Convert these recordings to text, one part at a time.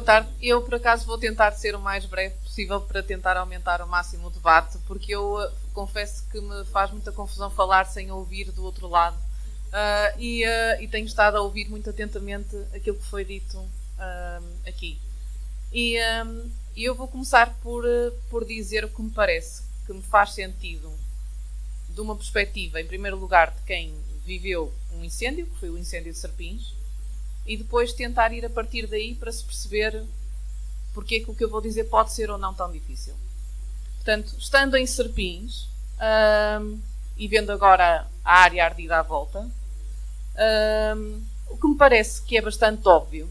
boa tarde. Eu, por acaso, vou tentar ser o mais breve possível para tentar aumentar ao máximo o debate, porque eu uh, confesso que me faz muita confusão falar sem ouvir do outro lado. Uh, e, uh, e, tenho estado a ouvir muito atentamente aquilo que foi dito aqui. E eu vou começar por, por dizer o que me parece, que me faz sentido, de uma perspectiva, em primeiro lugar, de quem viveu um incêndio, que foi o incêndio de Serpins, e depois tentar ir a partir daí para se perceber porque é que o que eu vou dizer pode ser ou não tão difícil. Portanto, estando em Serpins um, e vendo agora a área ardida à volta, um, o que me parece que é bastante óbvio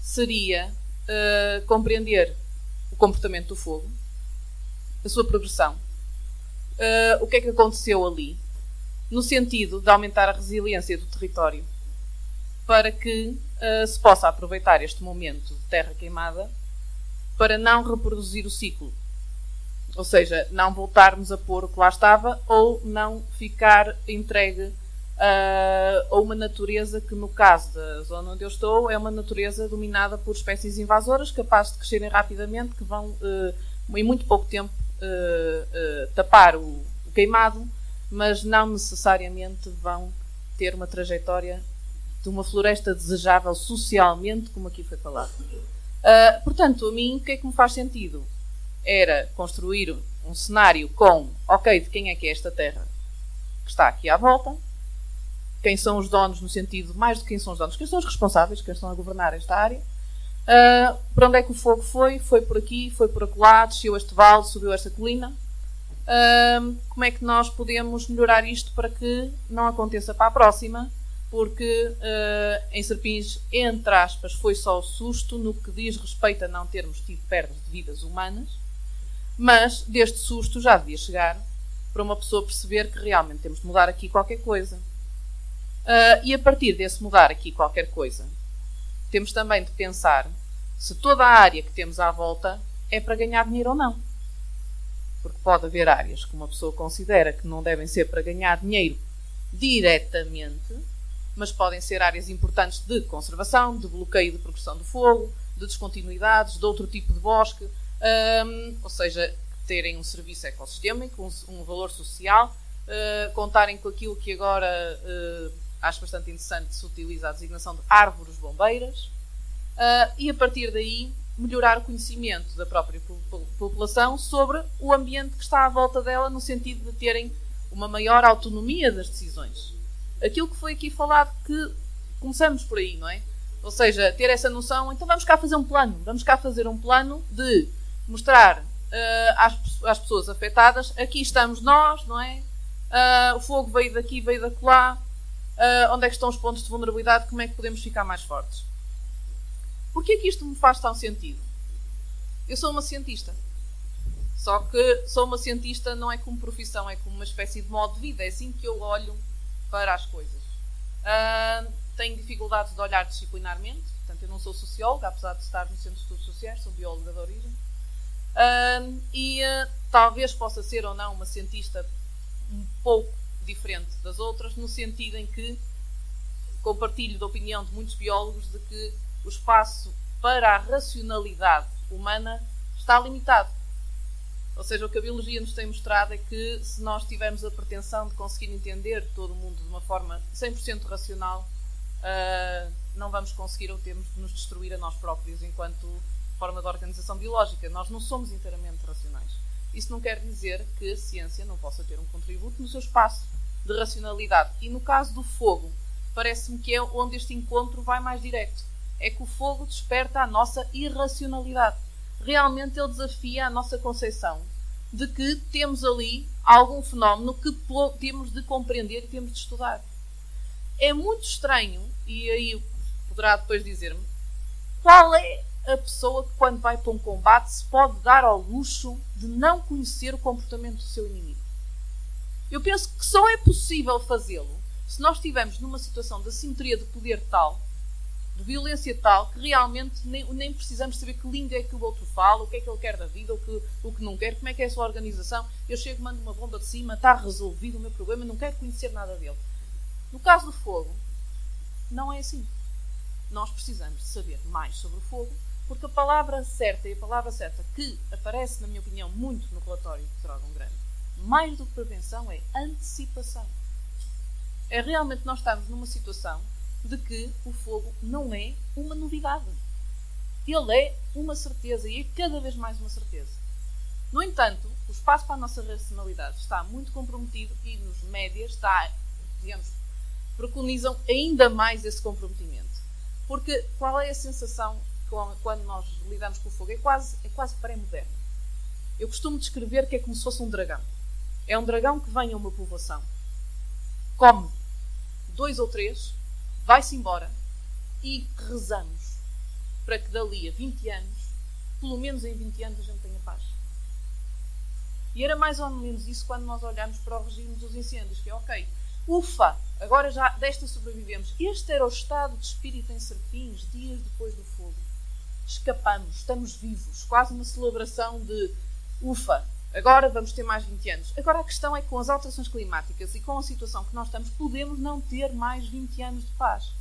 seria uh, compreender o comportamento do fogo, a sua progressão, uh, o que é que aconteceu ali, no sentido de aumentar a resiliência do território para que uh, se possa aproveitar este momento de terra queimada para não reproduzir o ciclo. Ou seja, não voltarmos a pôr o que lá estava ou não ficar entregue uh, a uma natureza que, no caso da zona onde eu estou, é uma natureza dominada por espécies invasoras capazes de crescerem rapidamente, que vão, uh, em muito pouco tempo, tapar o queimado, mas não necessariamente vão ter uma trajetória de uma floresta desejável socialmente, como aqui foi falado. Uh, portanto, a mim, o que é que me faz sentido? Era construir um cenário com, ok, de quem é que é esta terra que está aqui à volta, quem são os donos no sentido, mais que quem são os donos, quem são os responsáveis, quem estão a governar esta área, uh, para onde é que o fogo foi, foi por aqui, foi por acolá, desceu este vale, subiu esta colina, uh, como é que nós podemos melhorar isto para que não aconteça para a próxima porque uh, em Serpins, entre aspas, foi só o susto no que diz respeito a não termos tido perdas de vidas humanas, mas deste susto já devia chegar para uma pessoa perceber que realmente temos de mudar aqui qualquer coisa. Uh, e a partir desse mudar aqui qualquer coisa, temos também de pensar se toda a área que temos à volta é para ganhar dinheiro ou não. Porque pode haver áreas que uma pessoa considera que não devem ser para ganhar dinheiro diretamente mas podem ser áreas importantes de conservação, de bloqueio de progressão do fogo, de descontinuidades, de outro tipo de bosque, um, ou seja, terem um serviço ecossistémico, um, um valor social, uh, contarem com aquilo que agora uh, acho bastante interessante se utiliza a designação de árvores bombeiras, uh, e a partir daí melhorar o conhecimento da própria população sobre o ambiente que está à volta dela, no sentido de terem uma maior autonomia das decisões aquilo que foi aqui falado, que começamos por aí, não é? Ou seja, ter essa noção, então vamos cá fazer um plano, vamos cá fazer um plano de mostrar uh, às, às, pessoas afetadas, aqui estamos nós, não é? Uh, o fogo veio daqui, veio da lá, uh, onde é que estão os pontos de vulnerabilidade, como é que podemos ficar mais fortes? Porquê que isto me faz tão sentido? Eu sou uma cientista. Só que sou uma cientista não é como profissão, é como uma espécie de modo de vida. É assim que eu olho para as coisas. Uh, tenho dificuldades de olhar disciplinarmente, portanto, eu não sou socióloga, apesar de estar no Centro de Estudos Sociais, sou bióloga de origem. Uh, e uh, talvez possa ser ou não uma cientista um pouco diferente das outras, no sentido em que compartilho da opinião de muitos biólogos de que o espaço para a racionalidade humana está limitado. Ou seja, o que a biologia nos tem mostrado é que se nós tivermos a pretensão de conseguir entender todo o mundo de uma forma 100% racional, uh, não vamos conseguir ou temos de nos destruir a nós próprios enquanto forma de organização biológica. Nós não somos inteiramente racionais. Isso não quer dizer que a ciência não possa ter um contributo no seu espaço de racionalidade. E no caso do fogo, parece-me que é onde este encontro vai mais direto. É que o fogo desperta a nossa irracionalidade. Realmente ele desafia a nossa concepção de que temos ali algum fenómeno que temos de compreender e temos de estudar. É muito estranho, e aí poderá depois dizer-me, qual é a pessoa que, quando vai para um combate, se pode dar ao luxo de não conhecer o comportamento do seu inimigo? Eu penso que só é possível fazê-lo se nós estivermos numa situação de assimetria de poder tal de violência tal que realmente nem, nem, precisamos saber que língua é que o outro fala, o que é que ele quer da vida, o que, o que não quer, como é que é a sua organização. Eu chego, mando uma bomba de cima, está resolvido o meu problema, não quero conhecer nada dele. No caso do fogo, não é assim. Nós precisamos saber mais sobre o fogo Porque a palavra certa e a palavra certa que aparece, na minha opinião, muito no relatório de Dragon Grande, mais do que prevenção, é antecipação. É realmente nós estamos numa situação de que o fogo não é uma novidade. Ele é uma certeza e é cada vez mais uma certeza. No entanto, o espaço para a nossa racionalidade está muito comprometido e nos médias está, digamos, preconizam ainda mais esse comprometimento. Porque qual é a sensação quando nós lidamos com o fogo? É quase, é quase pré-moderno. Eu costumo descrever que é como se fosse um dragão. É um dragão que vem a uma povoação, come dois ou três, vai-se embora e rezamos para que dali a 20 anos, pelo menos em 20 anos, a gente tenha paz. E era mais ou menos isso quando nós olhamos para o regime dos incêndios, que é ok, ufa, agora já desta sobrevivemos. Este era o estado de espírito em Serpins, dias depois do fogo. Escapamos, estamos vivos, quase uma celebração de ufa, agora vamos ter mais 20 anos. Agora a questão é que com as alterações climáticas e com a situação que nós estamos, podemos não ter mais 20 anos de paz.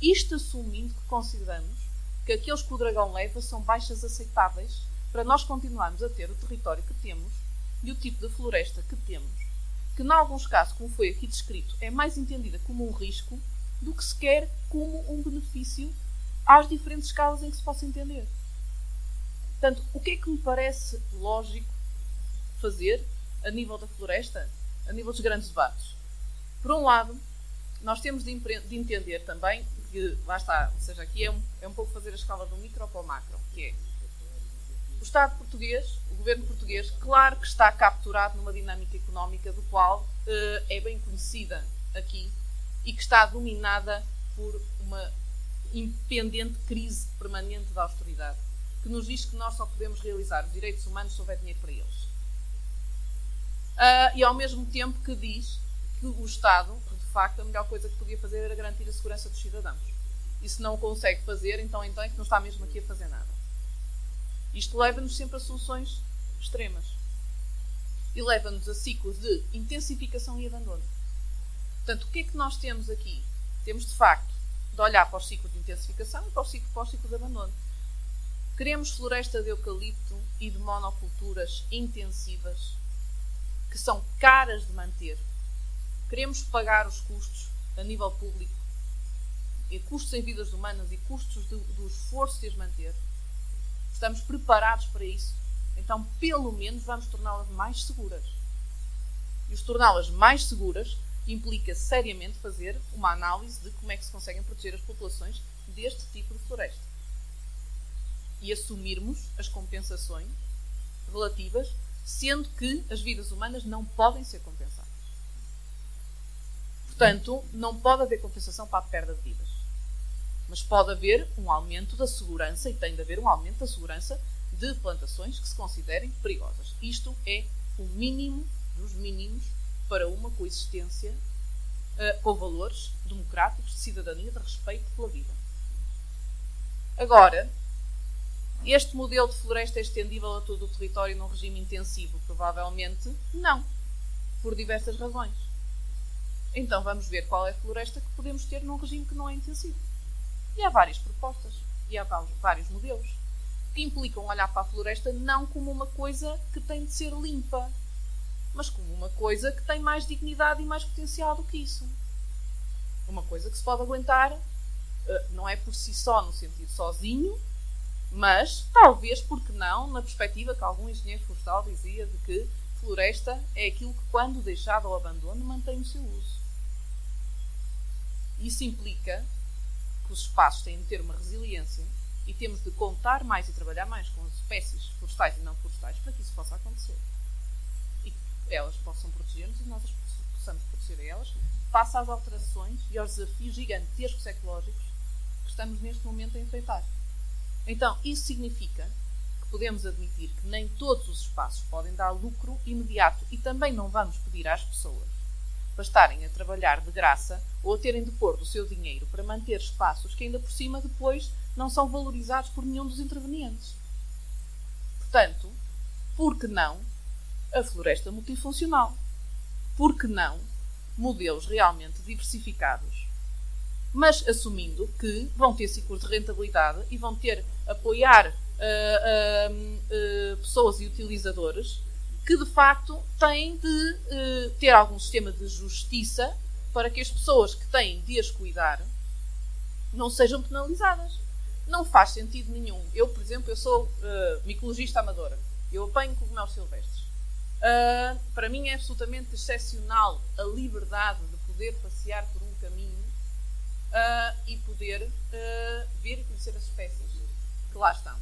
Isto assumindo que consideramos que aqueles que o dragão leva são baixas aceitáveis para nós continuarmos a ter o território que temos e o tipo de floresta que temos, que, em alguns casos, como foi aqui descrito, é mais entendida como um risco do que sequer como um benefício às diferentes escalas em que se possa entender. Portanto, o que é que me parece lógico fazer a nível da floresta, a nível dos grandes debates? Por um lado, nós temos de, de entender também que, lá está, ou seja, aqui é um, é um pouco fazer a escala do micro para o macro, que é o Estado português, o governo português, claro que está capturado numa dinâmica económica do qual uh, é bem conhecida aqui e que está dominada por uma impendente crise permanente da austeridade, que nos diz que nós só podemos realizar os direitos humanos se houver dinheiro para eles. Uh, e ao mesmo tempo que diz que o Estado, de facto, a melhor coisa que podia fazer era garantir a segurança dos cidadãos. E se não o consegue fazer, então, então é que não está mesmo aqui a fazer nada. Isto leva-nos sempre a soluções extremas. E leva-nos a ciclos de intensificação e abandono. Portanto, o que é que nós temos aqui? Temos, de facto, de olhar para os ciclos de intensificação e para os ciclos, para os ciclos de abandono. Queremos floresta de eucalipto e de monoculturas intensivas que são caras de manter. Queremos pagar os custos a nível público, e custos em vidas humanas e custos do, do esforço de as manter estamos preparados para isso, então pelo menos vamos torná-las mais seguras. E os torná-las mais seguras implica seriamente fazer uma análise de como é que se conseguem proteger as populações deste tipo de floresta. E assumirmos as compensações relativas, sendo que as vidas humanas não podem ser compensadas. Portanto, não pode haver compensação para a perda de vidas. Mas pode haver um aumento da segurança e tem de haver um aumento da segurança de plantações que se considerem perigosas. Isto é o mínimo dos mínimos para uma coexistência uh, com valores democráticos, de cidadania, de respeito pela vida. Agora, este modelo de floresta é estendível a todo o território num regime intensivo? Provavelmente não, por diversas razões. Então vamos ver qual é a floresta que podemos ter num regime que não é intensivo. E há várias propostas, e há vários modelos, que implicam olhar para a floresta não como uma coisa que tem de ser limpa, mas como uma coisa que tem mais dignidade e mais potencial do que isso. Uma coisa que se pode aguentar, eh, não é por si só, no sentido sozinho, mas talvez, porque não, na perspectiva que algum engenheiro florestal dizia de que floresta é aquilo que, quando deixado ao abandono, mantém o seu uso. Isso implica que os espaços têm de ter uma resiliência e temos de contar mais e trabalhar mais com as espécies florestais e não florestais para que isso possa acontecer. E que elas possam proteger-nos e nós possamos proteger elas face às alterações e aos desafios gigantescos ecológicos que estamos neste momento a enfrentar. Então, isso significa que podemos admitir que nem todos os espaços podem dar lucro imediato e também não vamos pedir às pessoas para estarem a trabalhar de graça ou a terem de pôr do seu dinheiro para manter espaços que ainda por cima depois não são valorizados por nenhum dos intervenientes. Portanto, por que não a floresta multifuncional? Por que não modelos realmente diversificados mas assumindo que vão ter ciclos de rentabilidade e vão ter apoiar uh, uh, uh, pessoas e utilizadores que de facto têm de ter algum sistema de justiça para que as pessoas que têm de as cuidar não sejam penalizadas. Não faz sentido nenhum. Eu, por exemplo, eu sou micologista amadora. Eu apanho cogumelos silvestres. para mim é absolutamente excepcional a liberdade de poder passear por um caminho uh, e poder uh, ver e conhecer as espécies que lá estão.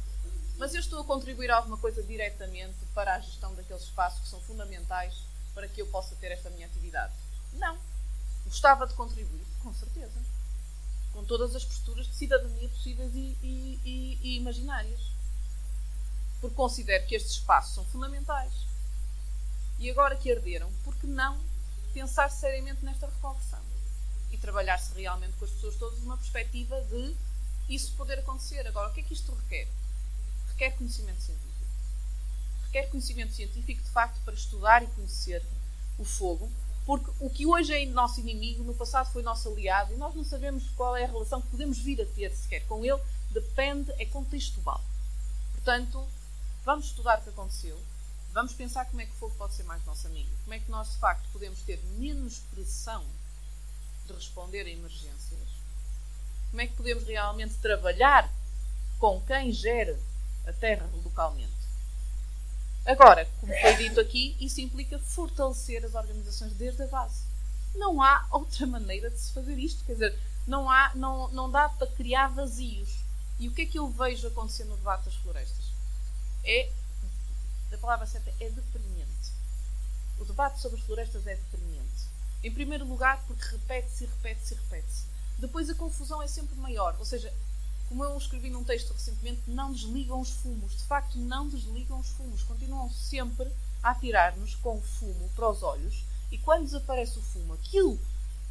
Mas eu estou a contribuir alguma coisa diretamente para a gestão daqueles espaços que são fundamentais para que eu possa ter esta minha atividade? Não. Gostava de contribuir, com certeza. Com todas as posturas de cidadania possíveis e, e, e, e imaginárias. Porque considero que estes espaços são fundamentais. E agora que arderam, por que não pensar seriamente nesta reconversão? Trabalhar-se realmente com as pessoas todas numa perspectiva de isso poder acontecer. Agora, o que é que isto requer? Requer conhecimento científico. Requer conhecimento científico, de facto, para estudar e conhecer o fogo, porque o que hoje é nosso inimigo, no passado foi nosso aliado, e nós não sabemos qual é a relação que podemos vir a ter sequer com ele, depende, é contextual. Portanto, vamos estudar o que aconteceu, vamos pensar como é que o fogo pode ser mais nosso amigo, como é que nós, de facto, podemos ter menos pressão de responder a emergências? Como é que podemos realmente trabalhar com quem gera a terra localmente? Agora, como foi dito aqui, isso implica fortalecer as organizações desde a base. Não há outra maneira de se fazer isto. Quer dizer, não, há, não, não dá para criar vazios. E o que é que eu vejo acontecer no debate das florestas? É, a palavra certa é deprimente. O debate sobre as florestas é deprimente. Em primeiro lugar, porque repete-se, repete-se, repete-se. Depois a confusão é sempre maior. Ou seja, como eu escrevi num texto recentemente, não desligam os fumos. De facto, não desligam os fumos. Continuam sempre a atirar-nos com fumo para os olhos. E quando desaparece o fumo, aquilo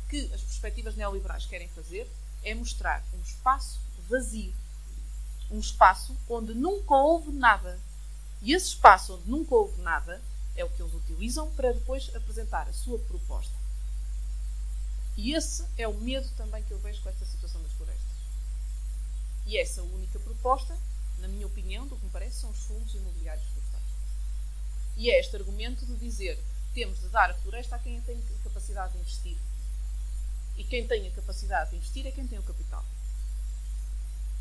que as perspectivas neoliberais querem fazer é mostrar um espaço vazio. Um espaço onde nunca houve nada. E esse espaço onde nunca houve nada é o que eles utilizam para depois apresentar a sua proposta. E esse é o medo também que eu vejo com esta situação das florestas. E essa única proposta, na minha opinião, do que me parece, são os fundos imobiliários florestais. E é este argumento de dizer temos de dar a floresta a quem tem capacidade de investir. E quem tem a capacidade de investir é quem tem o capital.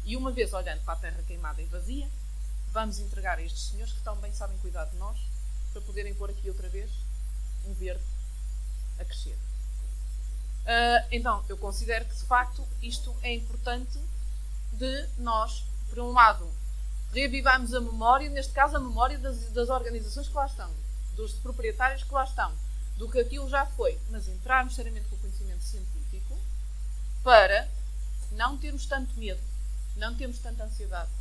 E uma vez olhando para a terra queimada e vazia, vamos entregar a estes senhores que tão bem sabem cuidar de nós para poderem pôr aqui outra vez um verde a crescer. Uh, então, eu considero que de facto isto é importante de nós, por um lado, reavivarmos a memória, neste caso a memória das, das organizações que lá estão, dos proprietários que lá estão, do que aquilo já foi, mas entrarmos seriamente com o conhecimento científico para não termos tanto medo, não termos tanta ansiedade,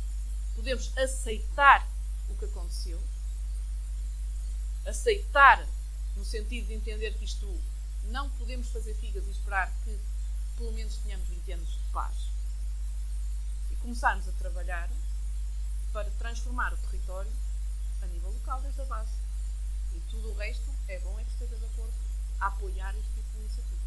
podemos aceitar o que aconteceu, aceitar no sentido de entender que isto não podemos fazer figas e esperar que pelo menos tenhamos 20 anos de paz. E começarmos a trabalhar para transformar o território a nível local desde a base. E tudo o resto é bom é que esteja de acordo a apoiar este tipo de iniciativa.